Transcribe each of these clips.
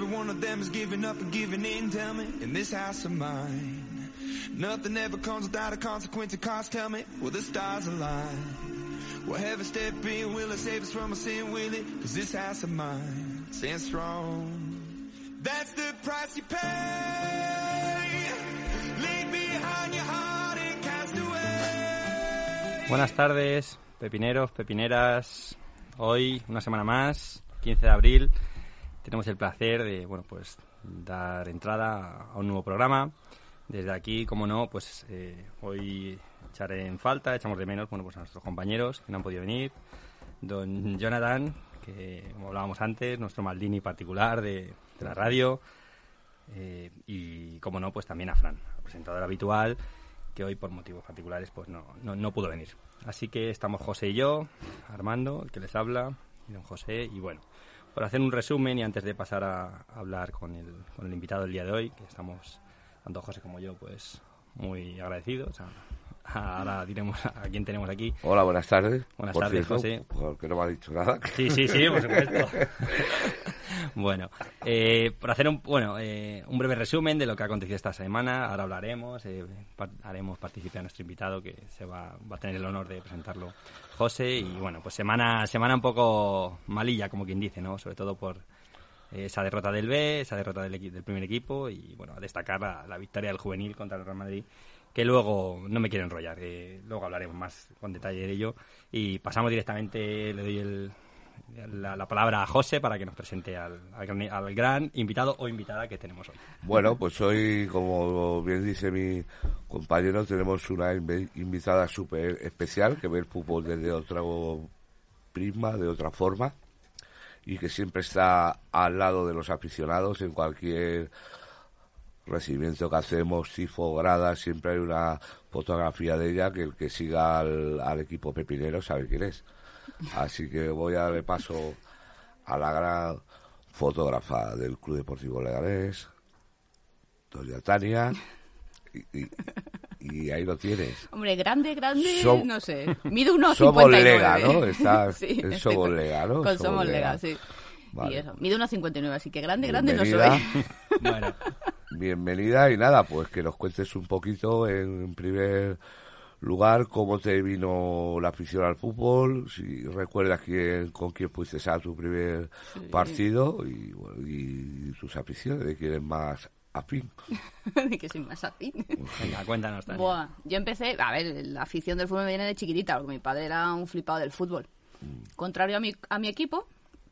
every one of them is giving up and giving in, me, in this house of mine. Nothing ever comes without a consequence cost, step in, will save us from sin, will it? This house of mine stands strong. That's the price you pay. Buenas tardes, pepineros, pepineras. Hoy, una semana más, 15 de abril, tenemos el placer de, bueno, pues dar entrada a un nuevo programa. Desde aquí, como no, pues eh, hoy echaré en falta, echamos de menos, bueno, pues a nuestros compañeros que no han podido venir. Don Jonathan, que como hablábamos antes, nuestro Maldini particular de, de la radio. Eh, y, como no, pues también a Fran, presentador habitual, que hoy por motivos particulares pues no, no, no pudo venir. Así que estamos José y yo, Armando, el que les habla, y don José, y bueno, por hacer un resumen y antes de pasar a, hablar con el, con el invitado del día de hoy, que estamos, tanto José como yo, pues muy agradecidos. a- ahora diremos a quién tenemos aquí. Hola, buenas tardes. Buenas Por tardes, cierto, José. Porque no me ha dicho nada. Sí, sí, sí, por supuesto. bueno, eh, por hacer un, bueno, eh, un breve resumen de lo que ha acontecido esta semana, ahora hablaremos, eh, par- haremos participar a nuestro invitado que se va, va a tener el honor de presentarlo, José, y bueno, pues semana, semana un poco malilla, como quien dice, ¿no? Sobre todo por esa derrota del B, esa derrota del, del primer equipo y bueno, a destacar la, la victoria del juvenil contra el Real Madrid que luego no me quiero enrollar, eh, luego hablaremos más con detalle de ello y pasamos directamente, le doy el, la, la palabra a José para que nos presente al, al gran, invitado o invitada que tenemos hoy. Bueno, pues hoy, como bien dice mi compañero, tenemos una invitada súper especial que ve el fútbol desde otro prisma, de otra forma, y que siempre está al lado de los aficionados en cualquier recibimiento que hacemos, tifo, grada, siempre hay una fotografía de ella que el que siga al, al equipo pepinero sabe quién es. Así que voy a darle paso a la gran fotógrafa del Club Deportivo Leganés, doña Tania, y, y- y ahí lo tienes. Hombre, grande, grande, Som- no sé. Mido unos Somos 59. Lega, ¿no? Está Sí, en Somos con- Lega, ¿no? Con Somos Somos Lega. Lega, sí. Vale. Y eso, mido unos 59, así que grande, grande no Bienvenida. soy. Bueno, Bienvenida y nada, pues que nos cuentes un poquito en primer lugar cómo te vino la afición al fútbol, si recuerdas quién, con quién fuiste a tu primer partido y, bueno, y tus aficiones, de quién es más afín. que soy más afín. venga, cuéntanos. Buah, yo empecé, a ver, la afición del fútbol me viene de chiquitita, porque mi padre era un flipado del fútbol. Contrario a mi, a mi equipo,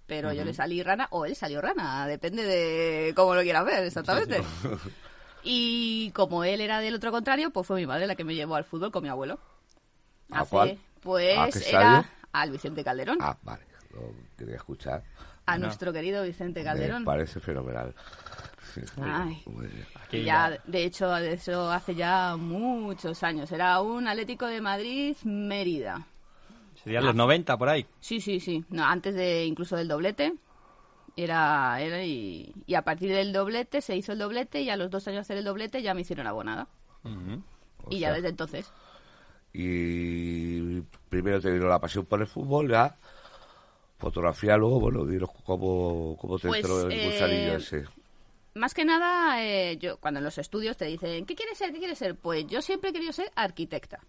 pero yo le salí rana, o él salió rana, depende de cómo lo quieras ver, exactamente. Y como él era del otro contrario, pues fue mi madre la que me llevó al fútbol con mi abuelo. ¿A Hace- cuál? Pues ¿A qué era al Vicente Calderón, Ah, vale, lo quería escuchar. a nuestro querido Vicente Calderón. Me parece fenomenal. Ay. Ya- de hecho, de eso hace ya muchos años. Era un Atlético de Madrid Mérida. Serían los 90 por ahí. Sí, sí, sí. No, antes de incluso del doblete. Era, era y, y a partir del doblete se hizo el doblete y a los dos años de hacer el doblete ya me hicieron abonada. Ujú. y ya desde entonces. Y primero te vino la pasión por el fútbol, ya fotografía, luego, bueno, dinos cómo, cómo te Pues, entró el eh, gusanillo ese. Más que nada, eh, yo cuando en los estudios te dicen, ¿qué quieres ser? ¿Qué quieres ser? Pues yo siempre he querido ser arquitecta.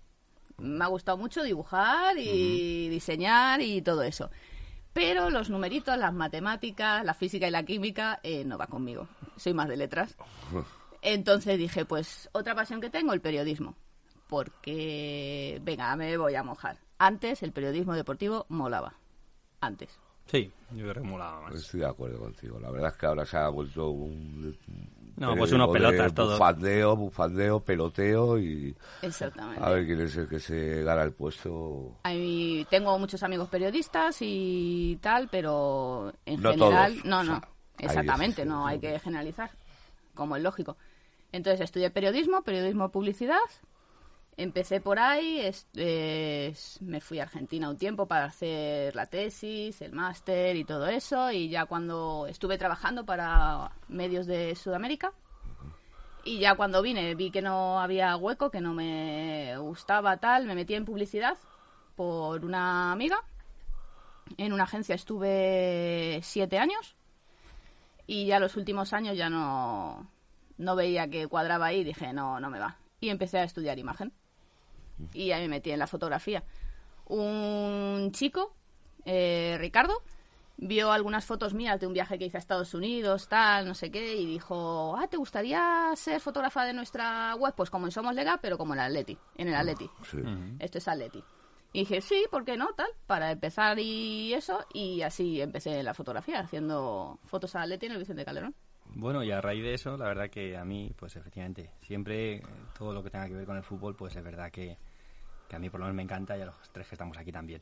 Me ha gustado mucho dibujar y diseñar y todo eso. Pero los numeritos, las matemáticas, la física y la química eh, no va conmigo. Soy más de letras. Entonces dije, pues otra pasión que tengo, el periodismo. Porque, venga, me voy a mojar. Antes el periodismo deportivo molaba. Antes. Sí, yo creo que molaba más. Estoy de acuerdo contigo. La verdad es que ahora se ha vuelto un... No, pues unos pelotas todo. Bufandeo, bufandeo, peloteo y Exactamente. a ver quién es el que se gana el puesto. Hay- tengo muchos amigos periodistas y tal, pero en No general, todos, no, o no, sea, exactamente, no hay que generalizar, como es lógico. Entonces estudié periodismo, periodismo publicidad, empecé por ahí, me fui a Argentina un tiempo para hacer la tesis, el máster y todo eso, y ya cuando estuve trabajando para medios de Sudamérica, y ya cuando vine vi que no había hueco, que no me gustaba tal, me metí en publicidad por una amiga. En una agencia estuve siete años. Y ya los últimos años ya no, no veía que cuadraba ahí dije, no, no me va. Y empecé a estudiar imagen. Y ahí me metí en la fotografía. Un chico, eh, Ricardo, vio algunas fotos mías de un viaje que hice a Estados Unidos, tal, no sé qué, y dijo, ah, ¿te gustaría ser fotógrafa de nuestra web? Pues como en Somos Lega, pero como en el Atleti, en el Atleti. Sí. Esto es Atleti. Y dije, sí, ¿por qué no? Tal, para empezar y eso, y así empecé la fotografía, haciendo fotos a Atleti en el Vicente Calderón. Bueno, y a raíz de eso, la verdad que a mí, pues efectivamente, siempre eh, todo lo que tenga que ver con el fútbol, pues es verdad que, que a mí por lo menos me encanta y a los tres que estamos aquí también.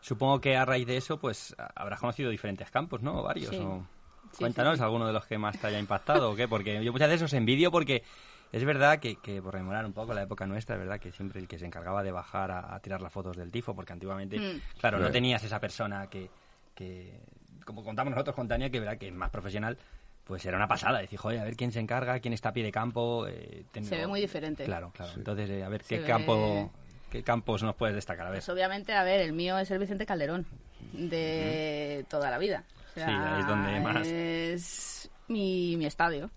Supongo que a raíz de eso, pues habrás conocido diferentes campos, ¿no? Varios. Sí. o- Sí, Cuéntanos sí, sí. alguno de los que más te haya impactado o qué, porque yo muchas veces os envidio porque es verdad que, que por rememorar un poco la época nuestra, es verdad que siempre el que se encargaba de bajar a, a tirar las fotos del tifo, porque antiguamente, Mm. claro, no Sí. tenías esa persona que, que, como contamos nosotros con Tania, que verdad que es más profesional, pues era una pasada. Decir, joder, a ver quién se encarga, quién está a pie de campo. eh, ten- Se ve muy diferente. Claro, claro. Entonces, eh, a ver, Se ¿qué ve- campo, qué campos nos puedes destacar? A ver. Pues obviamente, a ver, el mío es el Vicente Calderón, de toda la vida. O sea, Sí, ahí es donde más. Es mi, mi estadio.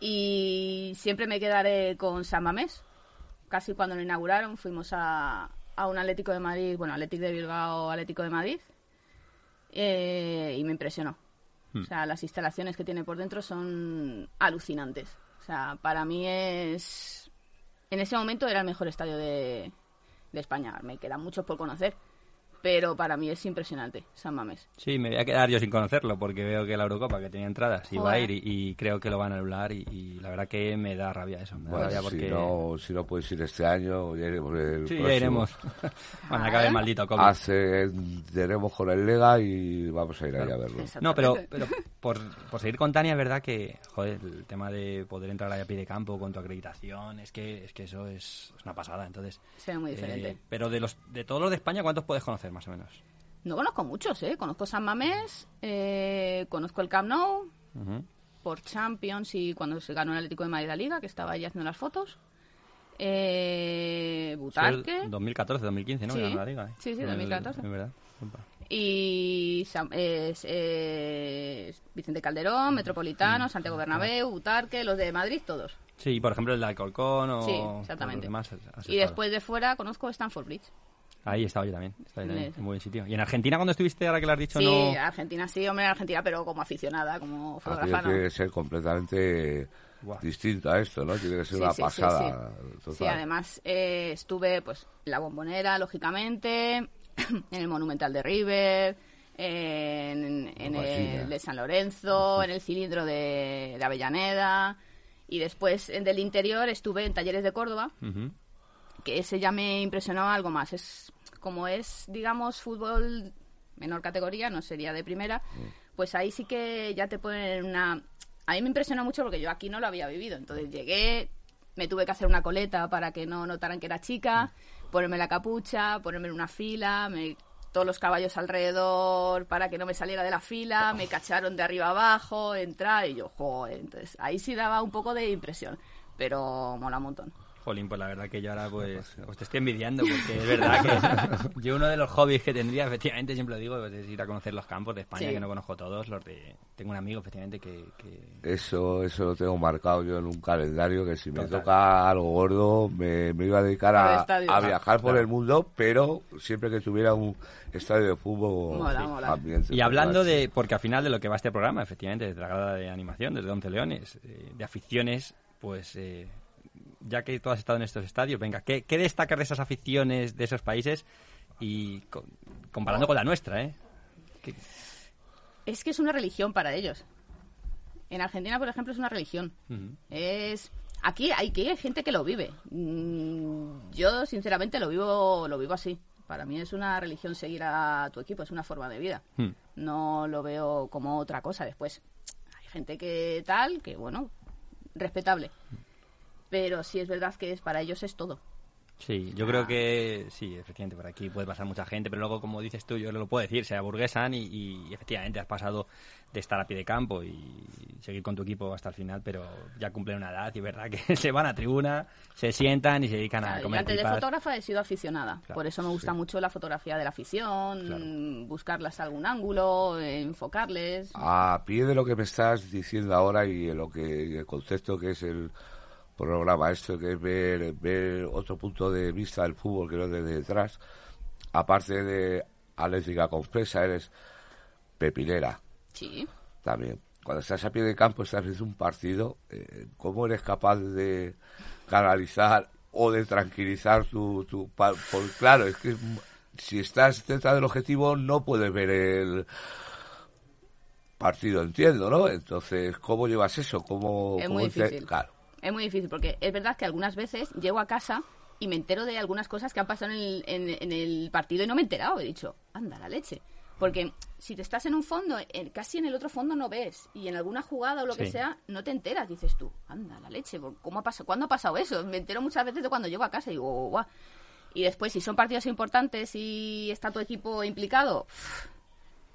Y siempre me quedaré con San Mamés. Casi cuando lo inauguraron fuimos a, a un Atlético de Madrid, bueno, Atlético de Bilbao, Atlético de Madrid, eh, y me impresionó. Hmm. O sea, las instalaciones que tiene por dentro son alucinantes. O sea, para mí es... En ese momento era el mejor estadio de, de España. Me quedan muchos por conocer, pero para mí es impresionante, San Mamés. Sí, me voy a quedar yo sin conocerlo porque veo que la Eurocopa que tenía entradas iba a ir y, y creo que lo van a anular y, y la verdad que me da rabia eso. Me da Bueno, rabia porque... si, no, si no puedes ir este año, ya iremos el Sí, ya próximo. iremos. Cuando acabe el maldito COVID. Ascenderemos con el Lega y vamos a ir ahí a verlo. No, pero, pero por, por seguir con Tania, es verdad que, joder, el tema de poder entrar a pie de campo con tu acreditación, es que, es que eso es, es una pasada. Entonces, Se ve muy diferente. eh, pero de los de todos los de España, ¿cuántos puedes conocer más o menos? No conozco muchos, ¿eh? Conozco San Mamés, eh, conozco el Camp Nou, por Champions y cuando se ganó el Atlético de Madrid la Liga, que estaba ahí haciendo las fotos. Eh, Butarque. Fue el 2014, 2015, ¿no? Sí. La liga, ¿eh? Sí, sí, El- 2014. Es verdad. Opa. Y es Vicente Calderón, Metropolitano, Santiago Bernabéu, Butarque, los de Madrid, todos. Sí, por ejemplo el de Alcorcón o Sí, exactamente. demás. Y después de fuera conozco Stanford Bridge. Ahí estaba yo también. Estaba yo también. Muy buen sitio. ¿Y en Argentina cuando estuviste, ahora que lo has dicho, Sí, no...? Argentina sí, hombre, Argentina, pero como aficionada, como Aquello fotógrafa, no. tiene que ser completamente Guau. distinto a esto, ¿no? Tiene que ser Sí, una sí, pasada sí. total. Sí, además eh, estuve pues en la bombonera, lógicamente, en el Monumental de River, en, en el de San Lorenzo, en el cilindro de, de Avellaneda y después en del interior estuve en Talleres de Córdoba, que ese ya me impresionó algo más. Es como es, digamos, fútbol menor categoría, no sería de primera, pues ahí sí que ya te ponen una... A mí me impresionó mucho porque yo aquí no lo había vivido. Entonces llegué, me tuve que hacer una coleta para que no notaran que era chica, ponerme la capucha, ponerme en una fila, me todos los caballos alrededor para que no me saliera de la fila, me cacharon de arriba abajo, entrar y yo, joder, entonces ahí sí daba un poco de impresión, pero mola un montón. Jolín, pues la verdad que yo ahora pues, pues te estoy envidiando porque es verdad que yo uno de los hobbies que tendría, efectivamente, siempre lo digo, pues, es ir a conocer los campos de España, Sí. que no conozco todos, los de... Tengo un amigo, efectivamente, que... que- Eso, eso lo tengo marcado yo en un calendario que si me Total. toca algo gordo me, me iba a dedicar a, a viajar por Claro. el mundo, pero siempre que tuviera un estadio de fútbol Mola, sí, mola. ambiente Y hablando de... Porque al final de lo que va este programa, efectivamente, desde la grada de animación, desde 11 Leones, eh, de aficiones, pues... eh, ya que tú has estado en estos estadios, venga, ¿qué, qué destacas de esas aficiones de esos países y co- comparando con la nuestra, eh? ¿Qué- Es que es una religión para ellos. En Argentina, por ejemplo, es una religión. Es aquí hay que hay gente que lo vive. Mm, Yo sinceramente lo vivo lo vivo así. Para mí es una religión seguir a tu equipo, es una forma de vida. Hmm. No lo veo como otra cosa. Después hay gente que tal, que bueno, respetable. Pero sí es verdad que es para ellos es todo. Sí, yo creo que sí, efectivamente, por aquí puede pasar mucha gente, pero luego, como dices tú, yo lo puedo decir, se aburguesan y, y efectivamente has pasado de estar a pie de campo y seguir con tu equipo hasta el final, pero ya cumplen una edad y verdad que se van a tribuna, se sientan y se dedican a yo comer antes de fotógrafa he sido aficionada. Claro, Por eso me gusta mucho la fotografía de la afición, buscarlas a algún ángulo, enfocarles. A pie de lo que me estás diciendo ahora y lo que el concepto que es el programa esto que es ver, ver otro punto de vista del fútbol que no desde detrás. Aparte de atlética compresa eres pepinera Sí. también. Cuando estás a pie de campo estás viendo un partido eh, cómo eres capaz de canalizar o de tranquilizar tu, tu pa- por, claro es que si estás cerca del objetivo no puedes ver el partido entiendo no entonces cómo llevas eso cómo Es cómo muy difícil. claro Es muy difícil porque es verdad que algunas veces llego a casa y me entero de algunas cosas que han pasado en el, en- en el partido y no me he enterado. He dicho, anda la leche. Porque si te estás en un fondo, en- casi en el otro fondo no ves. Y en alguna jugada o lo que sea, no te enteras. Dices tú, anda la leche. ¿Cómo ha pasado? ¿Cuándo ha pasado eso? Me entero muchas veces de cuando llego a casa y digo, guau. Y después, si son partidos importantes y está tu equipo implicado,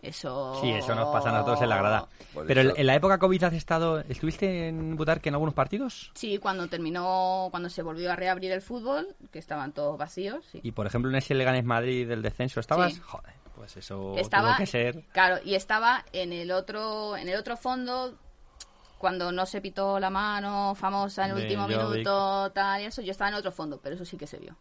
eso... Sí, eso nos pasa a nosotros en la grada. Por Pero eso- en la época COVID has estado, ¿estuviste en Butarque en algunos partidos? Sí, cuando terminó, cuando se volvió a reabrir el fútbol, que estaban todos vacíos, sí. Y por ejemplo en ese Leganés Madrid del descenso, ¿estabas? Sí. Joder, pues eso estaba tuvo que ser. claro y estaba en el otro en el otro fondo cuando no se pitó la mano famosa en el De último Jovic. minuto tal y eso yo estaba en otro fondo pero eso sí que se vio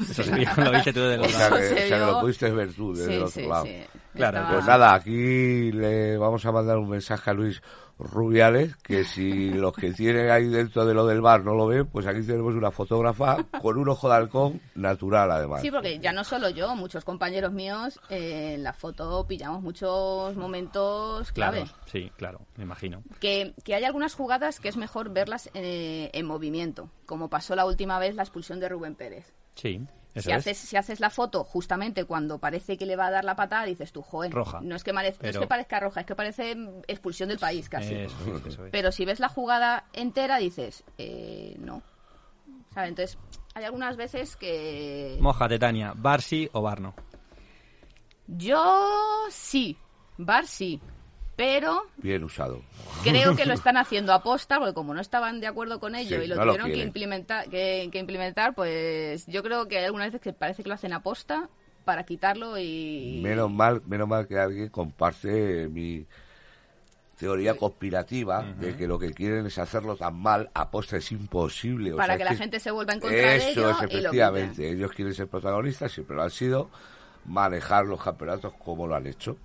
Eso se vio, lo viste tú de los o sea, Eso que, se o sea, que vio. lo pudiste ver tú desde sí el otro sí lado sí Claro, Estaba- Pues nada, aquí le vamos a mandar un mensaje a Luis Rubiales, que si los que tienen ahí dentro de lo del bar no lo ven, pues aquí tenemos una fotógrafa con un ojo de halcón natural además. Sí, porque ya no solo yo, muchos compañeros míos eh, en la foto pillamos muchos momentos clave. Claro, sí, claro, me imagino. Que, que hay algunas jugadas que es mejor verlas eh, en movimiento, como pasó la última vez la expulsión de Rubén Pérez. Sí, eso si es. haces, si haces la foto justamente cuando parece que le va a dar la patada, dices tú, joder, Roja. No, es que no es parezca roja, es que parece mm, expulsión del país casi. Eso eso. Pero si ves la jugada entera, dices, eh, no. ¿Sabes? Entonces, hay algunas veces que... Mójate, Tania, ¿Barsi o Barno? Yo sí, Bar sí, pero Bien usado. creo que lo están haciendo a posta, porque como no estaban de acuerdo con ello Sí, y lo no lo tuvieron que implementar, que, que implementar, pues yo creo que hay algunas veces que parece que lo hacen a posta para quitarlo y... Menos mal, menos mal que alguien comparte mi teoría conspirativa de que lo que quieren es hacerlo tan mal, aposta es imposible. o para sea, que es la gente se vuelva en contra de Eso ello es, y lo efectivamente. Ellos quieren ser protagonistas, siempre lo han sido, manejar los campeonatos como lo han hecho.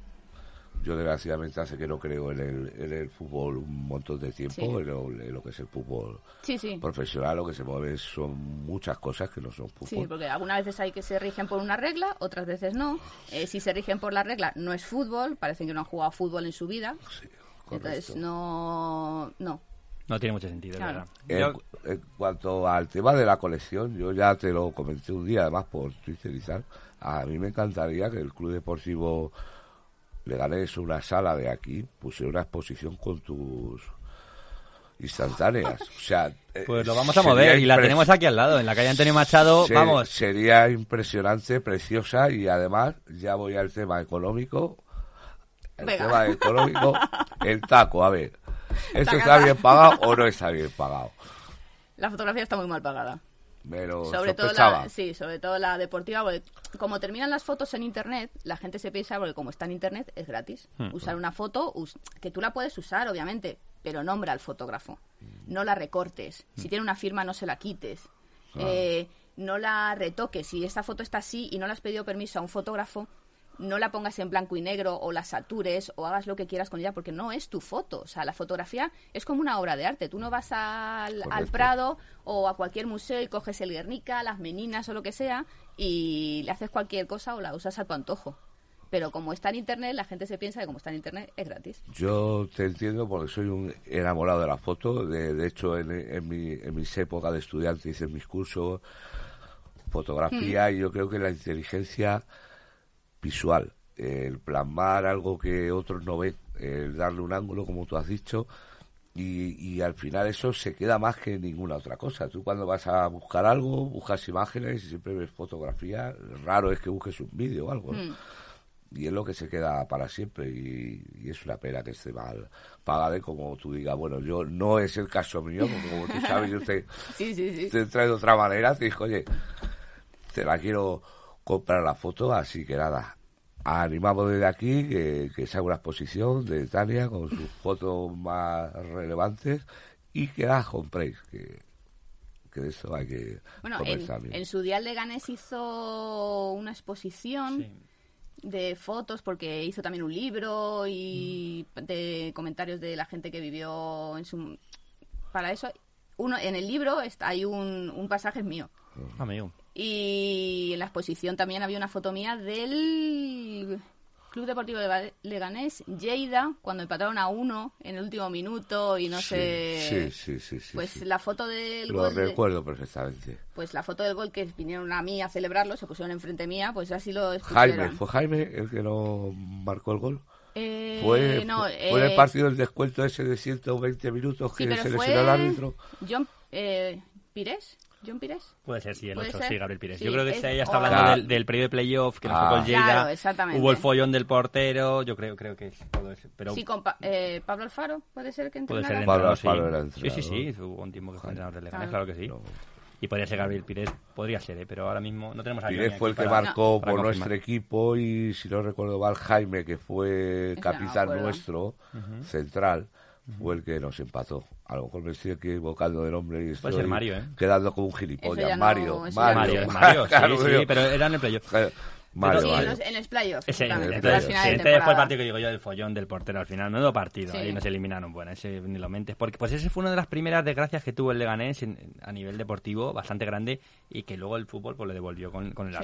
Yo desgraciadamente hace que no creo en el, en el fútbol un montón de tiempo, Sí. en, lo, en lo que es el fútbol Sí, sí. profesional, lo que se mueve son muchas cosas que no son fútbol. Sí, porque algunas veces hay que se rigen por una regla, otras veces no. Eh, si se rigen por la regla, no es fútbol, parecen que no han jugado fútbol en su vida. Sí, Entonces, correcto. no, no. No tiene mucho sentido, es Claro. verdad. En, cuanto al tema de la colección, yo ya te lo comenté un día, además por Twitter y tal. A mí me encantaría que el Club Deportivo Leganés, una sala de aquí, pusiera una exposición con tus instantáneas. O sea, eh, Pues lo vamos a mover y la tenemos aquí al lado, en la calle Antonio Machado. se- Vamos, Sería impresionante, preciosa y además ya voy al tema económico. El Venga. tema económico, el taco, a ver. ¿Esto está bien pagado o no está bien pagado? La fotografía está muy mal pagada. Me lo sobre todo la, sí, sobre todo la deportiva, porque como terminan las fotos en internet, la gente se piensa, porque como está en internet, es gratis. Hmm. Usar una foto, us- que tú la puedes usar, obviamente, pero nombra al fotógrafo. No la recortes. Hmm. Si tiene una firma, no se la quites. Eh, no la retoques. Si esta foto está así y no le has pedido permiso a un fotógrafo, no la pongas en blanco y negro o la satures o hagas lo que quieras con ella porque no es tu foto. O sea, la fotografía es como una obra de arte. Tú no vas al, al. Prado o a cualquier museo y coges el Guernica, las Meninas o lo que sea y le haces cualquier cosa o la usas a tu antojo. Pero como está en Internet, la gente se piensa que como está en Internet es gratis. Yo te entiendo porque soy un enamorado de la foto. De, de hecho, en, en, mi, en mis épocas de estudiante hice mis cursos fotografía y yo creo que la inteligencia visual, el plasmar algo que otros no ven, el darle un ángulo, como tú has dicho, Y, y al final eso se queda más que ninguna otra cosa. Tú cuando vas a buscar algo, buscas imágenes y siempre ves fotografía. Raro es que busques un vídeo o algo. ¿no? Mm. Y es lo que se queda para siempre y, y es una pena que esté mal pagada como tú digas, bueno, yo no es el caso mío, porque como tú sabes, yo te, Sí, sí, sí. te trae de otra manera, te dijo, oye, te la quiero comprar la foto, así que nada, animamos desde aquí que, que se haga una exposición de Tania con sus fotos más relevantes y que las compréis, que, que de eso hay que Bueno, en, en su día el Leganés hizo una exposición Sí. de fotos porque hizo también un libro y de comentarios de la gente que vivió en su para eso uno en el libro está hay un, un pasaje mío Amigo. Y en la exposición también había una foto mía del Club Deportivo de Leganés Lleida cuando empataron a uno en el último minuto y no Sí, sé sí, sí, sí, sí, pues sí. la foto del Lo gol de- recuerdo perfectamente. pues la foto del gol que vinieron a mí a celebrarlo, se pusieron enfrente mía, pues así lo Jaime, expusieron. ¿fue Jaime el que no marcó el gol? Eh, Fue, no, fue, el eh, partido del descuento ese de 120 minutos sí, que pero se lesionó el árbitro. John eh, Pires, John Pires. Puede ser, sí, el ¿Puede otro, ser? sí, Gabriel Pires. Sí, Yo creo que es- ese ya está hablando Claro. del, del periodo de playoff que nos Ah. tocó el Lleida. Claro, exactamente. Hubo el follón del portero, yo creo, creo que es todo eso. Pero Sí, con Pa- eh, Pablo Alfaro, puede ser que puede ser el entrenara. Pablo entrenador, Alfaro sí. era sí, sí, sí, entrenador. hubo un tiempo que fue entrenador del Leganés, Claro. claro que sí. No. Y podría ser Gabriel Pires, podría ser, ¿eh? pero ahora mismo no tenemos a Pires Johnny fue el que para- marcó para por confirmar. nuestro equipo y si no recuerdo mal Jaime que fue no capitán nuestro central fue el que nos empató. A lo mejor me estoy equivocando de nombre y estoy ser Mario, ¿eh? quedando como un gilipollas. no- Mario, no- Mario, Mario, sí, Claro, sí, pero era en el playoff. Mario, Sí, en Mario. los, en los playoffs. Ese, exactamente, el playoff. sí, ese fue el partido que digo yo del follón del portero al final. Menudo partido, Sí. ahí nos eliminaron. Bueno, ese ni lo mentes. Porque pues ese fue una de las primeras desgracias que tuvo el Leganés en- a nivel deportivo, bastante grande, y que luego el fútbol pues le devolvió con, con el Sí.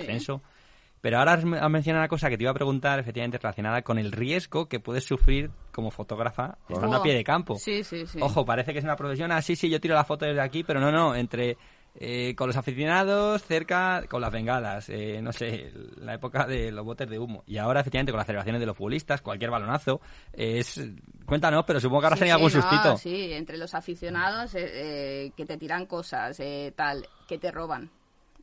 Pero ahora has me- has mencionado una cosa que te iba a preguntar, efectivamente relacionada con el riesgo que puedes sufrir como fotógrafa estando a pie de campo. Sí, sí, sí. Ojo, parece que es una profesión. Ah, sí, sí, yo tiro la foto desde aquí, pero no, no. Entre eh, con los aficionados, cerca, con las bengalas, eh, no sé, la época de los botes de humo. Y ahora, efectivamente, con las celebraciones de los futbolistas, cualquier balonazo. eh, es Cuéntanos, pero supongo que ahora Sí, sería sí, algún no, sustito. sí, entre los aficionados eh, eh, que te tiran cosas, tal, que te roban.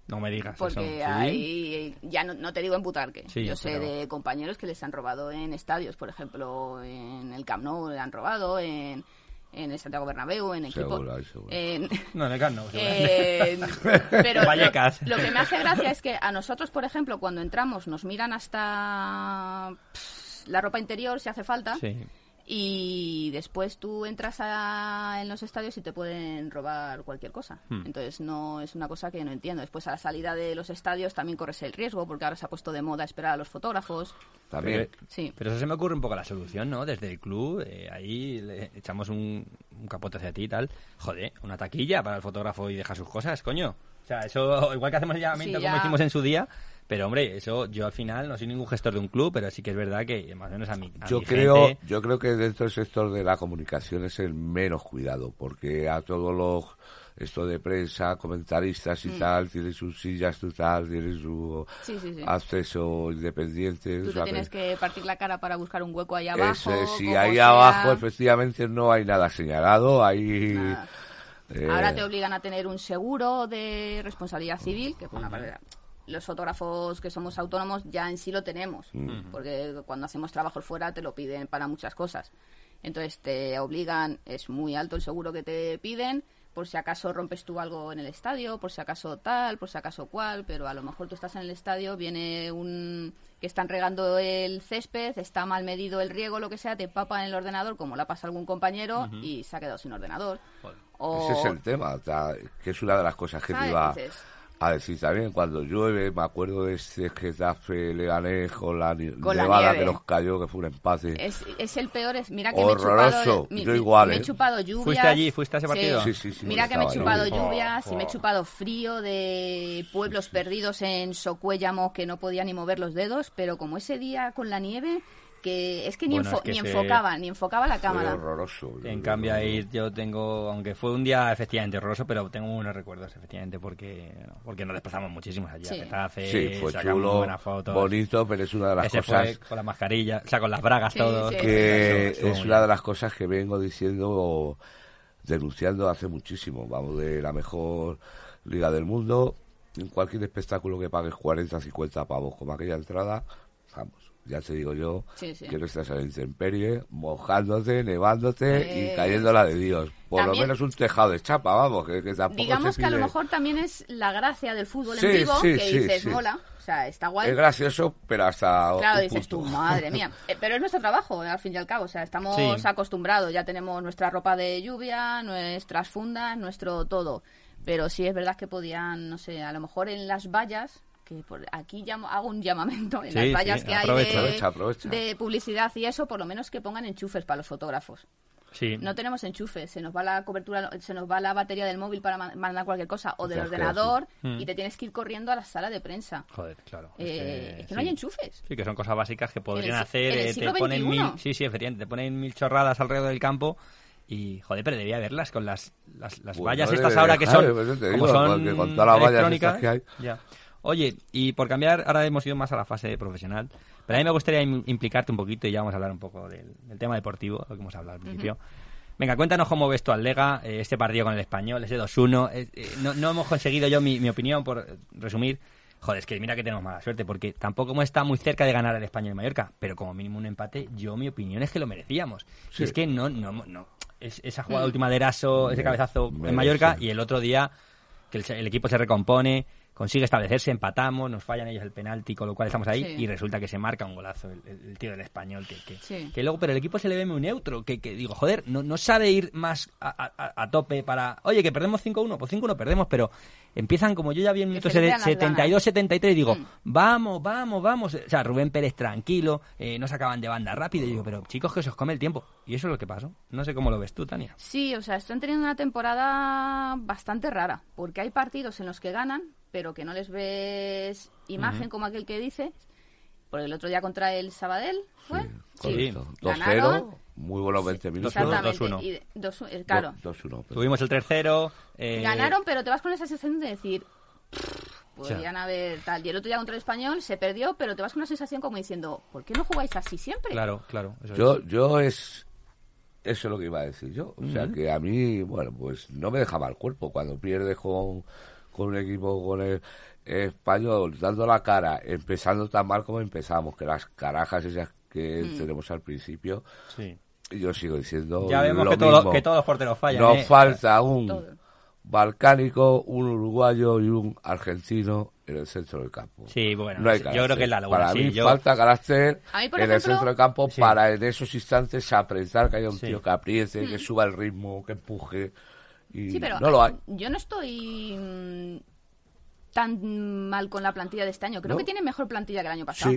No me digas Porque eso. ¿Sí? hay, ya no, no te digo en Butarque, Sí, yo sé pero- de compañeros que les han robado en estadios, por ejemplo, en el Camp Nou le han robado, en, en el Santiago Bernabéu, en equipo... Seguro, ahí seguro. en- No, en el Camp Nou, lo, Vallecas. lo que me hace gracia es que a nosotros, por ejemplo, cuando entramos nos miran hasta pff, la ropa interior si hace falta Sí. Y después tú entras a- en los estadios y te pueden robar cualquier cosa. Hmm. Entonces no es una cosa que no entiendo. Después a la salida de los estadios también corres el riesgo porque ahora se ha puesto de moda esperar a los fotógrafos. También. Sí. Pero eso se me ocurre un poco la solución, ¿no? Desde el club, eh, ahí le echamos un, un capote hacia ti y tal. Joder, una taquilla para el fotógrafo y deja sus cosas, coño. O sea, eso, igual que hacemos el llamamiento Sí, como ya. hicimos en su día, pero hombre, eso yo al final no soy ningún gestor de un club, pero sí que es verdad que más o menos a mi, a Yo mi creo, gente- yo creo que dentro del sector de la comunicación es el menos cuidado, porque a todos los esto de prensa, comentaristas y Mm. tal, tienen sus sillas, tú tal, tienen su Sí, sí, sí. acceso independiente. Tú o sea te tienes que- partir la cara para buscar un hueco ahí abajo. si ahí sea. abajo efectivamente no hay nada señalado, ahí... Nada. eh, Ahora te obligan a tener un seguro de responsabilidad civil, que por una parte los fotógrafos que somos autónomos ya en sí lo tenemos, porque cuando hacemos trabajos fuera te lo piden para muchas cosas. Entonces te obligan, es muy alto el seguro que te piden, por si acaso rompes tú algo en el estadio, por si acaso tal, por si acaso cual, pero a lo mejor tú estás en el estadio, viene un que están regando el césped, está mal medido el riego, lo que sea, te papa en el ordenador, como la pasa a algún compañero, y se ha quedado sin ordenador. O- Ese es el tema, que es una de las cosas que te iba Dices, a decir también. Cuando llueve, me acuerdo de este Getafe Leganés con la, Con la nevada nieve. que nos cayó, que fue un empate. Es, es el peor, es, mira que me he Horroroso. chupado... mi- Yo mi- igual, Me he ¿eh? chupado lluvias... ¿Fuiste allí? ¿Fuiste a ese partido? Sí, sí, sí, Mira que me he chupado lluvias Oh, y me he chupado frío de pueblos perdidos en Socuéllamo que no podía ni mover los dedos, pero como ese día con la nieve, que es que ni, Bueno, enfo- es que ni ese- enfocaba, ni enfocaba la Fue cámara. horroroso. En cambio ahí yo tengo, aunque fue un día efectivamente horroroso, pero tengo buenos recuerdos efectivamente porque porque nos desplazamos muchísimos allí Sí. a Getafe, Sí, fue sacamos chulo, buenas fotos. bonito, pero es una de las Ese cosas fue con la mascarilla, o sea, con las bragas Sí, todos. sí. que es una bien. de las cosas que vengo diciendo denunciando hace muchísimo. Vamos de la mejor liga del mundo. En cualquier espectáculo que pagues 40, 50 pavos como aquella entrada, vamos, ya te digo yo Sí, sí. que no estás en la intemperie, mojándote, nevándote Eh, y cayendo la de Dios. Por lo menos un tejado de chapa, vamos, que, que tampoco Digamos se que a lo mejor también es la gracia del fútbol Sí, en vivo, sí, que sí, dices, sí. mola, o sea, está guay. Es gracioso, pero hasta Claro, un dices tú, punto. madre mía. Eh, pero es nuestro trabajo, al fin y al cabo. O sea, estamos Sí. acostumbrados. Ya tenemos nuestra ropa de lluvia, nuestras fundas, nuestro todo. Pero sí es verdad que podían, no sé, a lo mejor en las vallas, que por aquí llamo, hago un llamamiento, en Sí, las vallas sí, que aprovecha, hay de, aprovecha, aprovecha. de publicidad y eso, por lo menos que pongan enchufes para los fotógrafos. Sí. No tenemos enchufes, se nos va la cobertura, se nos va la batería del móvil para ma- mandar cualquier cosa o del ordenador Mm. y te tienes que ir corriendo a la sala de prensa. Joder, claro. Eh, es que no sí. hay enchufes. Sí, que son cosas básicas que podrían el hacer. eh, te ponen XXI. mil, sí, sí, efectivamente, te ponen mil chorradas alrededor del campo y, joder, pero debía haberlas con las, las, las Pues vallas no estas ahora que son, pues yo te como digo, son porque con todas las vallas estas que hay. ya. Oye, y por cambiar, ahora hemos ido más a la fase profesional, pero a mí me gustaría im- implicarte un poquito y ya vamos a hablar un poco del, del tema deportivo, lo que hemos hablado al principio. Venga, cuéntanos cómo ves tú al Lega, eh, este partido con el Español, ese 2-1. eh, eh, no, no hemos conseguido yo mi, mi opinión, por resumir. Joder, es que mira que tenemos mala suerte, porque tampoco hemos estado muy cerca de ganar el Español en Mallorca, pero como mínimo un empate, yo mi opinión es que lo merecíamos. Sí. Es que no, no, no. Es, esa jugada última de Eraso, ese cabezazo en. Mallorca, y el otro día que el, el equipo se recompone, consigue establecerse, empatamos, nos fallan ellos el penalti, con lo cual estamos ahí, Sí. y resulta que se marca un golazo el, el- tío del español, que, que, Sí. que luego, pero el equipo se le ve muy neutro, que, que digo, joder, no, no sabe ir más a, a- a tope para, oye, que perdemos 5-1, pues 5-1 perdemos, pero empiezan como yo ya vi en minuto se les vean las 72, 73, y digo, Mm. vamos, vamos, vamos, o sea, Rubén Pérez tranquilo, eh, no sacaban de banda rápido, y digo, pero chicos, que se os come el tiempo, y eso es lo que pasó, no sé cómo lo ves tú, Tania. Sí, o sea, están teniendo una temporada bastante rara, porque hay partidos en los que ganan, pero que no les ves imagen como aquel que dice. Por el otro día contra el Sabadell, ¿fue? Sí. Ganaron. 2-0, muy buenos 20 minutos. Exactamente. 2-1. y de- dos- eh, claro. Do- 2-1. pero- Tuvimos el tercero. eh, Ganaron, pero te vas con esa sensación de decir, podrían haber tal. Y el otro día contra el Español se perdió, pero te vas con una sensación como diciendo, ¿por qué no jugáis así siempre? Claro, claro. eso es. Yo, yo es. Eso es lo que iba a decir yo. O sea, que a mí, bueno, pues no me dejaba el cuerpo. Cuando pierdes con, con un equipo, con el español, dando la cara, empezando tan mal como empezamos, que las carajas esas que Mm. tenemos al principio, Sí. yo sigo diciendo. Ya vemos lo que, todo- mismo. que todos los porteros fallan. Nos ¿eh? falta un Todo. balcánico, un uruguayo y un argentino en el centro del campo. Sí, bueno, No hay yo creo que es la laguna. Para sí, mí yo- falta carácter mí, por en el ejemplo- centro del campo Sí. para en esos instantes apretar que haya un Sí. tío que apriete, Hmm. que suba el ritmo, que empuje. Y Sí, pero no lo hay. yo no estoy mm, tan mal con la plantilla de este año. Creo ¿No? que tiene mejor plantilla que el año pasado.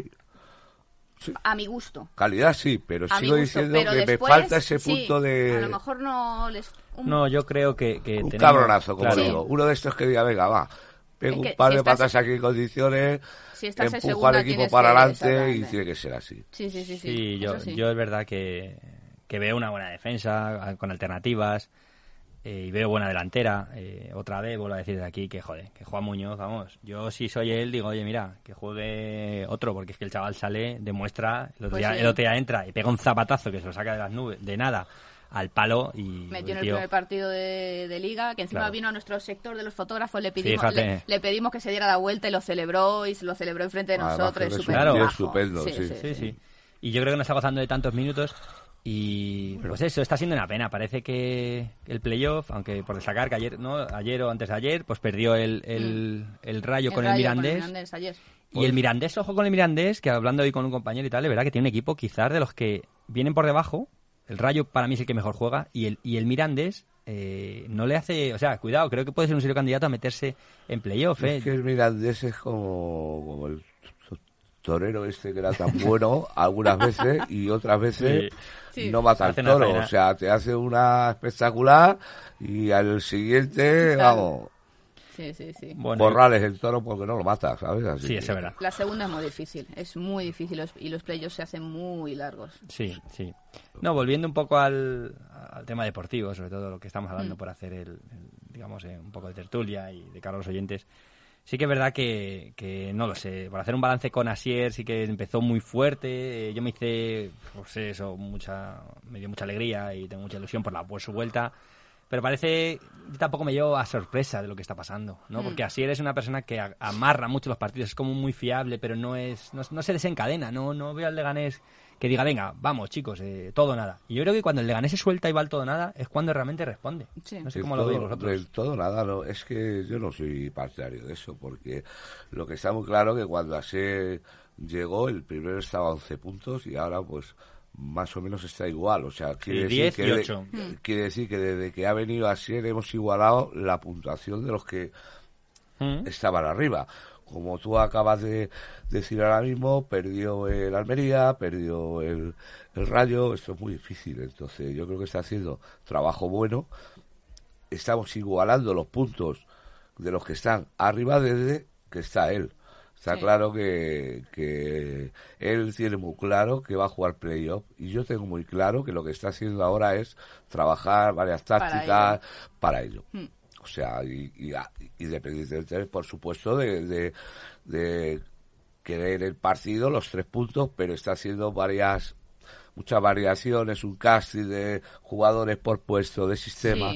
Sí, A mi gusto. calidad sí, pero A sigo gusto, diciendo pero que después, me falta ese sí, punto A lo de mejor no les. un- No, yo creo que. que un tenemos- cabronazo, como claro. digo. Uno de estos que diga, venga, va, pego un par si de estás- patas aquí en condiciones, si estás empujo segunda, al equipo para adelante y tiene que ser así. Sí, sí, sí. sí, Sí, yo, yo es verdad que, que veo una buena defensa con alternativas eh, y veo buena delantera. Eh, otra vez vuelvo a decir de aquí que joder, que Juan Muñoz, vamos. Yo si soy él digo, oye, mira, que juegue otro porque es que el chaval sale, demuestra, el otro, Pues día, sí. el otro día entra y pega un zapatazo que se lo saca de las nubes, de nada, al palo y Metió en el primer partido de, de liga, que encima Claro. vino a nuestro sector de los fotógrafos, le pedimos, le, le pedimos que se diera la vuelta y lo celebró y se lo celebró enfrente de nosotros. es tío majo. estupendo, sí. Sí, sí. Y yo creo que no está gozando de tantos minutos. Y pues eso, está siendo una pena. Parece que el playoff, aunque por destacar que ayer, ¿no? ayer o antes de ayer, pues perdió el, el, el Rayo El con el Mirandés. Mirandés ayer. Y el Mirandés, ojo con el Mirandés, que hablando hoy con un compañero y tal, de verdad que tiene un equipo quizás de los que vienen por debajo. El Rayo para mí es el que mejor juega. Y el, y el Mirandés eh, no le hace. O sea, cuidado, creo que puede ser un serio candidato a meterse en playoff. ¿eh? Es que el Mirandés es como, como el torero este que era tan bueno algunas veces y otras veces Sí. no mata al toro. O sea, te hace una espectacular y al siguiente, vamos, Sí, sí, sí. Bueno, borrales el toro porque no lo mata, ¿sabes? Así Sí, es verdad. La segunda es muy difícil, es muy difícil y los playoffs se hacen muy largos. Sí, sí. No, volviendo un poco al, al tema deportivo, sobre todo lo que estamos hablando Mm. por hacer el, el, digamos, eh, un poco de tertulia y de cara a los oyentes. Sí que es verdad que, que, no lo sé, por hacer un balance con Asier sí que empezó muy fuerte, eh, yo me hice, pues eso, mucha, me dio mucha alegría y tengo mucha ilusión por la por su vuelta, Pero parece, yo tampoco me llevo a sorpresa de lo que está pasando, ¿no? Porque así eres una persona que a- amarra mucho los partidos, es como muy fiable, pero no es, no, no se desencadena, no, no veo al Leganés que diga, venga, vamos chicos, eh, todo nada. Y yo creo que cuando el Leganés se suelta y va al todo nada, es cuando realmente responde. Sí. No sé cómo lo todo- veis vosotros. Del todo nada, no. Es que yo no soy partidario de eso, porque lo que está muy claro que cuando Asier llegó, el primero estaba a 11 puntos y ahora pues más o menos está igual. O sea, quiere, 10 decir, que ocho. de- quiere decir que desde que ha venido Asier hemos igualado la puntuación de los que Mm. estaban arriba. Como tú acabas de decir ahora mismo, perdió el Almería, perdió el, el Rayo, esto es muy difícil. Entonces yo creo que está haciendo trabajo bueno. Estamos igualando los puntos de los que están arriba desde que está él. Está Sí. claro que, que él tiene muy claro que va a jugar playoff y yo tengo muy claro que lo que está haciendo ahora es trabajar varias Para tácticas para ello. Hmm. O sea, y, y, a- independientemente, por supuesto, de, de, de querer el partido, los tres puntos, pero está haciendo varias, muchas variaciones, un casting de jugadores por puesto de sistema,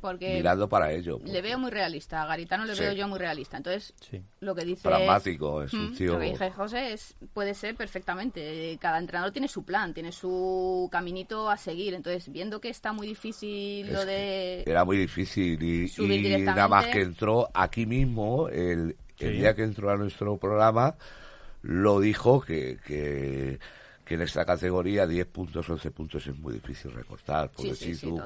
porque mirando para ello. le veo muy realista. A Garitano le Sí. veo yo muy realista. Entonces, Sí. lo que dice Pragmático, es un tío- Lo que dice José es, puede ser perfectamente. Cada entrenador tiene su plan, tiene su caminito a seguir. Entonces, viendo que está muy difícil lo de... Era muy difícil y, Subir y nada más que entró aquí mismo, el, el Sí. día que entró a nuestro programa, lo dijo que, que, que en esta categoría 10 puntos, 11 puntos es muy difícil recortar. Porque Sí, sí, si sí, tú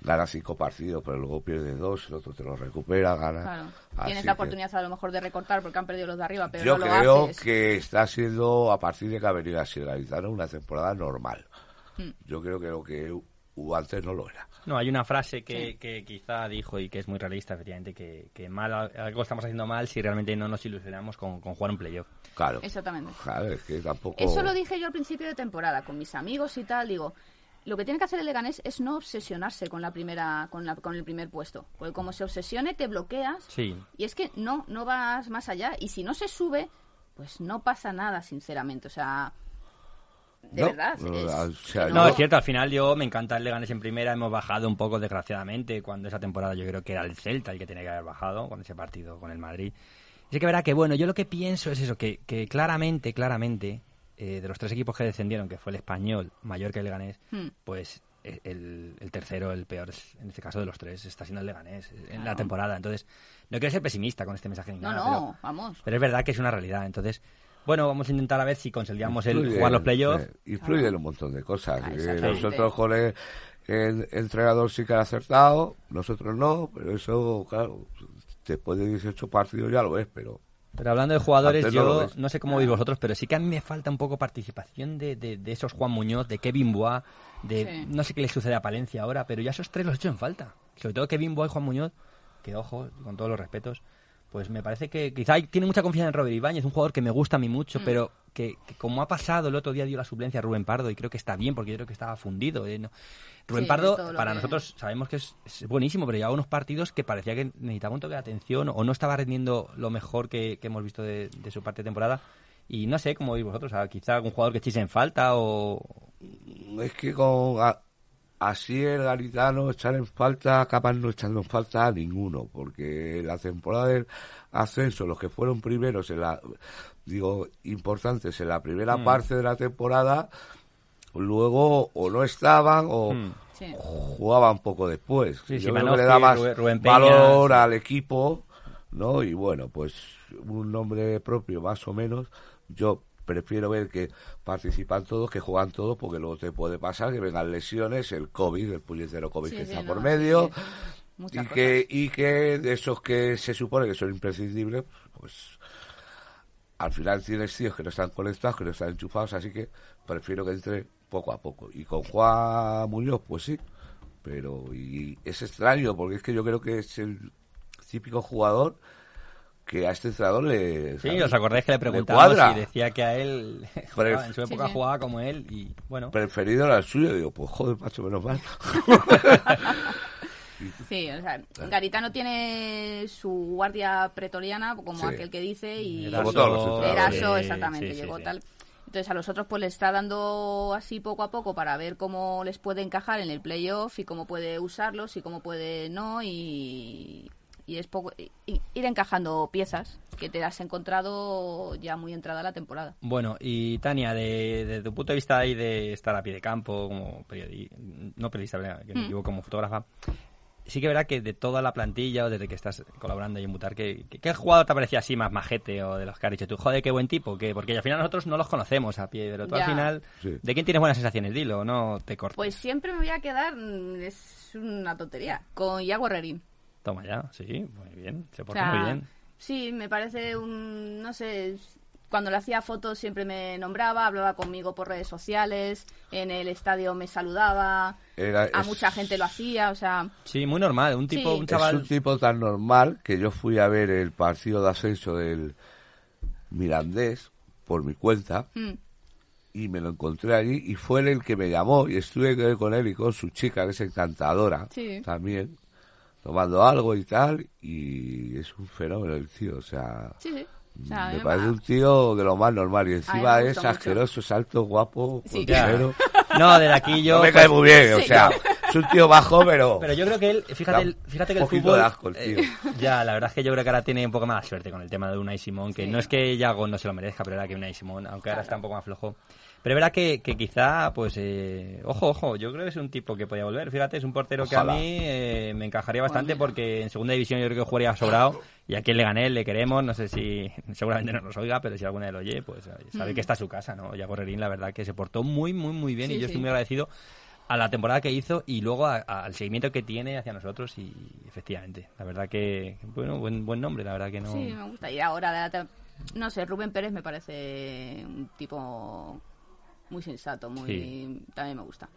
ganas 5 partidos, pero luego pierdes 2, el otro te lo recupera, gana. Claro. Tienes la que oportunidad a lo mejor de recortar porque han perdido los de arriba, pero Yo no lo creo haces. que está siendo, a partir de que ha venido a ser Garitano, una temporada normal. Hmm. Yo creo que lo que hubo antes no lo era. No, hay una frase que, Sí. que quizá dijo y que es muy realista, efectivamente, que, que mal, algo estamos haciendo mal si realmente no nos ilusionamos con, con jugar un playoff. Claro. Exactamente. Claro, es que tampoco... Eso lo dije yo al principio de temporada con mis amigos y tal. Digo, lo que tiene que hacer el Leganés es no obsesionarse con la primera, con, la, con el primer puesto, porque como se obsesione te bloqueas Sí, y es que no, no vas más allá. Y si no se sube, pues no pasa nada, sinceramente. O sea, de No, verdad. no, es o sea, que No, es cierto, al final yo me encanta el Leganés en primera, hemos bajado un poco desgraciadamente cuando esa temporada yo creo que era el Celta el que tenía que haber bajado con ese partido con el Madrid. Sí que verá que bueno, yo lo que pienso es eso, que, que claramente, claramente, eh, de los tres equipos que descendieron, que fue el Español, Mallorca y el Leganés, Hmm. pues eh, el, el tercero, el peor, es- en este caso de los tres, está siendo el Leganés eh, en la Claro. temporada. Entonces, no quiero ser pesimista con este mensaje ni No, nada, no, pero, vamos. pero es verdad que es una realidad. Entonces, bueno, vamos a intentar a ver si consolidamos el jugar los playoffs. eh, influye en un montón de cosas. Ah, Eh, nosotros con el, el entrenador sí que ha acertado, nosotros no, pero eso, claro, después de 18 partidos ya lo ves, pero Pero hablando de jugadores, no yo no sé cómo veis vosotros, pero sí que a mí me falta un poco participación de, de, de esos Juan Muñoz, de Kevin Boa, de Sí. no sé qué le sucede a Palencia ahora, pero ya esos tres los he hecho en falta. Sobre todo Kevin Boa y Juan Muñoz, que ojo, con todos los respetos, pues me parece que quizá hay- tiene mucha confianza en Robert Ibáñez, un jugador que me gusta a mí Mm. mucho, pero que, que como ha pasado, el otro día dio la suplencia a Rubén Pardo y creo que está bien, porque yo creo que estaba fundido. eh, no. Rubén Sí, Pardo, para que- nosotros sabemos que es, es buenísimo, pero llevaba unos partidos que parecía que necesitaba un toque de atención o no estaba rendiendo lo mejor que, que hemos visto de, de su parte de temporada. Y no sé cómo veis vosotros, o sea, quizá algún jugador que echéis en falta o... es que con a- así el Garitano echar en falta, capaz no echando en falta a ninguno, porque la temporada del ascenso, los que fueron primeros en la, digo, importantes en la primera Mm. parte de la temporada, luego o no estaban o Mm. Sí. jugaban poco después. Sí, Yo creo Simanovsky, que le da más Rubén- Rubén Peña, valor sí. al equipo, ¿no? Y bueno, pues un nombre propio más o menos, yo prefiero ver que participan todos, que juegan todos, porque luego te puede pasar que vengan lesiones, el COVID, el puñetero COVID Sí, que está no, por medio, sí. y que, y que de esos que se supone que son imprescindibles, pues al final tienes tíos que no están conectados, que no están enchufados, así que prefiero que entre poco a poco. Y con Juan Muñoz, pues sí, pero y es extraño, porque es que yo creo que es el típico jugador que a este entrenador le... Sí, ¿sabes? os acordáis que le Le cuadra. y decía que a él jugaba- en su época Sí, sí. jugaba como él y bueno... Preferido era el suyo, digo, pues joder, macho, menos mal. Sí, o sea, Garitano tiene su guardia pretoriana, como Sí. aquel que dice, y Como todos los Eraso. Eraso, sí, exactamente, sí, sí, llegó sí. tal. Entonces a los otros pues les está dando así poco a poco para ver cómo les puede encajar en el playoff y cómo puede usarlos y cómo puede no y, y es poco ir encajando piezas que te has encontrado ya muy entrada la temporada. Bueno, y Tania, de, de tu punto de vista ahí de estar a pie de campo, como periodista, no periodista, que me Mm. equivoco, como fotógrafa, sí que verá que de toda la plantilla o desde que estás colaborando ahí en Mutar, que, que- ¿qué jugador te parecía así más majete o de los que has dicho tú? Joder, qué buen tipo, que porque al final nosotros no los conocemos a pie, pero tú Ya. al final, Sí. ¿de quién tienes buenas sensaciones? Dilo, no te cortes. Pues siempre me voy a quedar, es una tontería, con Iago Herrerín. Toma ya, sí, muy bien, se O porta sea, muy bien. Sí, me parece un, no sé, cuando le hacía fotos siempre me nombraba, hablaba conmigo por redes sociales, en el estadio me saludaba, Era- a es- mucha gente lo hacía, o sea, Sí, muy normal, un tipo, Sí. un Es chaval... un tipo tan normal que yo fui a ver el partido de ascenso del Mirandés por mi cuenta mm, y me lo encontré allí y fue él el que me llamó y estuve con él y con su chica que es encantadora Sí. también tomando algo y tal y es un fenómeno el tío o sea sí, sí. O sea, me parece va- un tío de lo más normal y encima es gusta mucho. asqueroso, es alto, guapo, Sí. No, desde aquí yo... No me pues, cae muy bien, o sea, es un tío bajo, pero... Pero yo creo que él, fíjate, el- fíjate que el un poquito fútbol... de asco el tío. eh, ya, la verdad es que yo creo que ahora tiene un poco más de suerte con el tema de Unai Simón, que Sí. no es que Yago no se lo merezca, pero era que Unai Simón, aunque ahora está un poco más flojo. Pero verá que, que quizá, pues, eh, ojo, ojo, yo creo que es un tipo que podía volver. Fíjate, es un portero Ojalá. que a mí eh, me encajaría bastante porque en segunda división yo creo que jugaría sobrado y a quien le gané le queremos. No sé si, seguramente no nos oiga, pero si alguna lo oye, pues eh, sabe que está a su casa, ¿no? Yago Herrerín, la verdad que se portó muy, muy, muy bien y yo sí. estoy muy agradecido a la temporada que hizo y luego a- a- al seguimiento que tiene hacia nosotros y efectivamente, la verdad que, bueno, buen, buen nombre, la verdad que no... Sí, me gusta. Y ahora, de no sé, Rubén Pérez me parece un tipo muy sensato, muy Sí. también me gusta.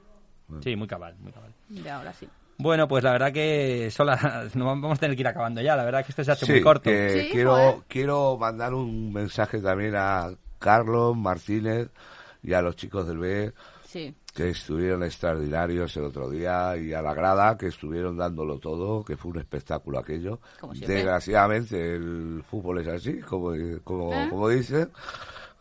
Sí, muy cabal, muy cabal. De ahora sí. Bueno, pues la verdad que sola, no vamos a tener que ir acabando ya, la verdad que esto se hace Sí, muy corto. que Sí, quiero, joder. quiero mandar un mensaje también a Carlos Martínez y a los chicos del B Sí. que estuvieron extraordinarios el otro día y a la grada que estuvieron dándolo todo, que fue un espectáculo aquello. Desgraciadamente el fútbol es así, como, como, ¿Eh? como dicen.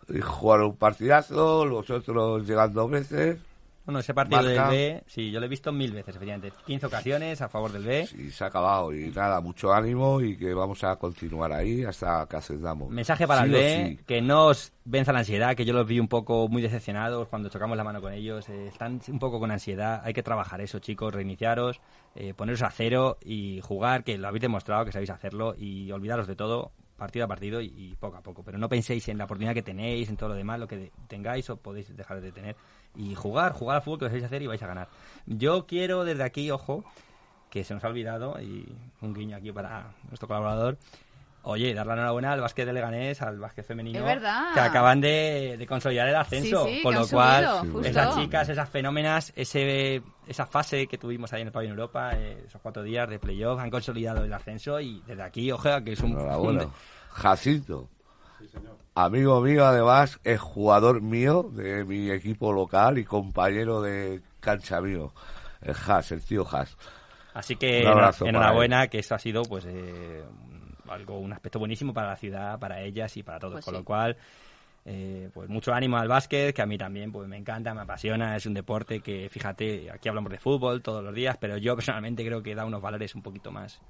Y Jugaron un partidazo, los otros llegan dos veces Bueno, ese partido Marca. del B, sí, yo lo he visto mil veces, efectivamente. 15 ocasiones a favor del B. y se ha acabado. Y nada, mucho ánimo y que vamos a continuar ahí hasta que ascendamos. Mensaje para Sí el B, sí. que no os venza la ansiedad, que yo los vi un poco muy decepcionados cuando chocamos la mano con ellos. eh, están un poco con ansiedad. Hay que trabajar eso, chicos, reiniciaros, eh, poneros a cero y jugar, que lo habéis demostrado que sabéis hacerlo y olvidaros de todo partido a partido y, poco a poco. Pero no penséis en la oportunidad que tenéis, en todo lo demás, lo que tengáis o podéis dejar de tener. Y jugar, jugar al fútbol que lo sabéis hacer y vais a ganar. Yo quiero desde aquí, ojo, que se nos ha olvidado, y un guiño aquí para nuestro colaborador, oye, dar la enhorabuena al básquet de Leganés, al básquet femenino, Es verdad. que acaban de, de consolidar el ascenso, Sí, sí, con que lo han cual subido, esas chicas, esas fenómenas, ese, esa fase que tuvimos ahí en el pabellón Europa, eh, esos cuatro días de playoff, han consolidado el ascenso y desde aquí, ojo, que es un... Enhorabuena. un- Jacinto. Amigo mío, además, es jugador mío de mi equipo local y compañero de cancha mío. El Has, el tío Has. Así que enhorabuena, que eso ha sido pues eh, algo un aspecto buenísimo para la ciudad, para ellas y para todos. Pues Con sí. lo cual, eh, pues mucho ánimo al básquet, que a mí también pues me encanta, me apasiona, es un deporte que, fíjate, aquí hablamos de fútbol todos los días, pero yo personalmente creo que da unos valores un poquito más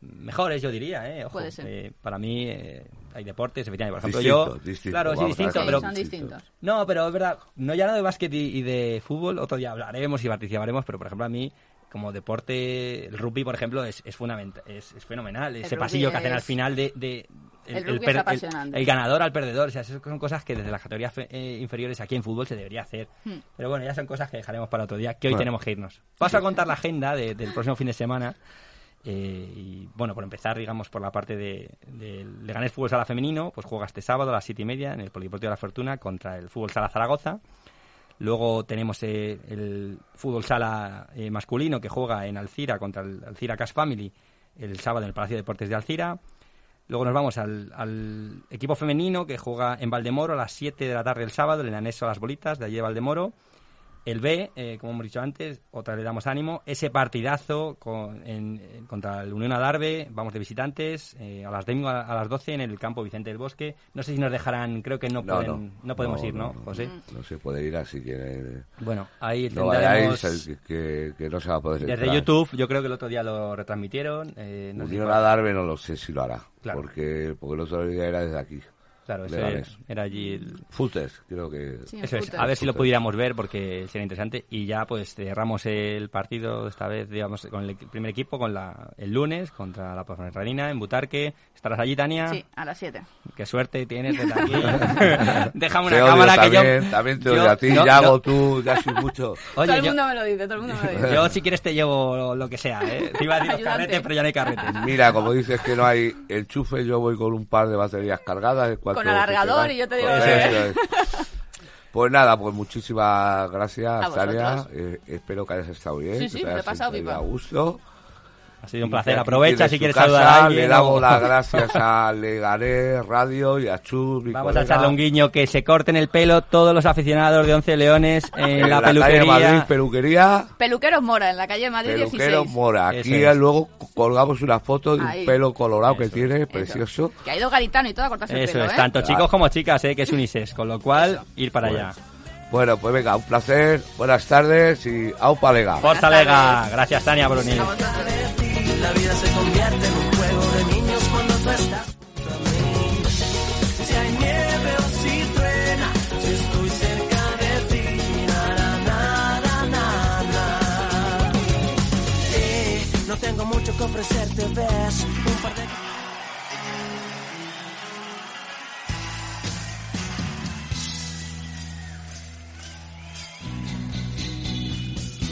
mejores, yo diría, ¿eh? Ojo, Puede ser. eh, para mí eh, hay deportes, efectivamente, por ejemplo, Distinto, yo... distinto, claro, sí, distinto, pero son distinto. distintos. no, pero es verdad, no ya no de básquet y, y de fútbol, otro día hablaremos y participaremos, pero por ejemplo a mí, como deporte, el rugby, por ejemplo, es, es, fundamental, es, es fenomenal. Ese pasillo que hacen al final de... de El apasionante. el ganador al perdedor, o sea, esas son cosas que desde las categorías fe- eh, inferiores aquí en fútbol se debería hacer. Hmm. Pero bueno, ya son cosas que dejaremos para otro día, que hoy Bueno. tenemos que irnos. Paso a contar la agenda de- del próximo fin de semana. eh, y bueno, por empezar, digamos, por la parte de, de Leganés Fútbol Sala Femenino, pues juega este sábado a las siete y media en el Polideportivo de la Fortuna contra el Fútbol Sala Zaragoza. Luego tenemos eh, el Fútbol Sala eh, masculino que juega en Alcira contra el Alcira Cash Family el sábado en el Palacio de Deportes de Alcira. Luego nos vamos al, equipo femenino que juega en Valdemoro a las 7 de la tarde el sábado, en el anexo a las bolitas de allí de Valdemoro. El B, eh, como hemos dicho antes, otra vez le damos ánimo. Ese partidazo con, en- en- contra el Unión Adarve, vamos de visitantes, eh, a las domingo a, a las 12 en el campo Vicente del Bosque. No sé si nos dejarán, creo que no, No, pueden, no, podemos ir, ¿no, José? No se puede ir así que Bueno, ahí vayáis, que, que- no se va a poder Desde entrar. YouTube, yo creo que el otro día lo retransmitieron. eh, Unión fue- a Darbe no lo sé si lo hará, Claro. porque, porque el otro día era desde aquí. Claro, ese Leganés. era allí el, Futes, creo que... Sí, Eso es, a ver si lo pudiéramos ver porque sería interesante. Y ya pues cerramos el partido esta vez, digamos, con el primer equipo, con la, el lunes contra la Ponferradina en Butarque. ¿Estarás allí, Tania? Sí, a las 7. Qué suerte tienes desde aquí. Déjame Te una odio cámara que también, yo... también te yo- odio a ti, no, Yago, no. tú, ya soy mucho. Oye, todo el yo, mundo me lo dice, todo el mundo me lo dice. yo si quieres te llevo lo que sea, ¿eh? Te iba a decir los carretes, pero ya no hay carretes. Mira, como dices que no hay enchufe, yo voy con un par de baterías cargadas. en cuanto Con alargador y yo te digo va- que- Eso es. Pues nada, pues muchísimas gracias, Tania. Eh, espero que hayas estado bien. Sí, sí, me lo he pasado a gusto. Ha sido un placer. que Aprovecha si quieres casa, saludar a alguien. Le damos o- las gracias a Leganés Radio y a Chus, mi Vamos a colega, echarle un guiño que se corten el pelo todos los aficionados de Once Leones en, en la, calle peluquería. Madrid, peluquería. Peluqueros Mora, en la calle Madrid Peluquero 16. Mora. Eso Aquí es. luego colgamos una foto de Ahí. un pelo colorado que Eso, tiene, Eso. precioso. Que ha ido Garitano y todo a cortarse el Eso pelo, es, ¿eh? tanto Claro. chicos como chicas, ¿eh? que es unisex, con lo cual ir para allá. Bueno, pues venga, un placer, buenas tardes y aupa lega. Forza Lega, gracias Tania por La vida se convierte en un juego de niños cuando tú estás junto. Si hay nieve o si truena, si estoy cerca de ti, nada, nada, nada. Eh, no tengo mucho que ofrecerte, ves.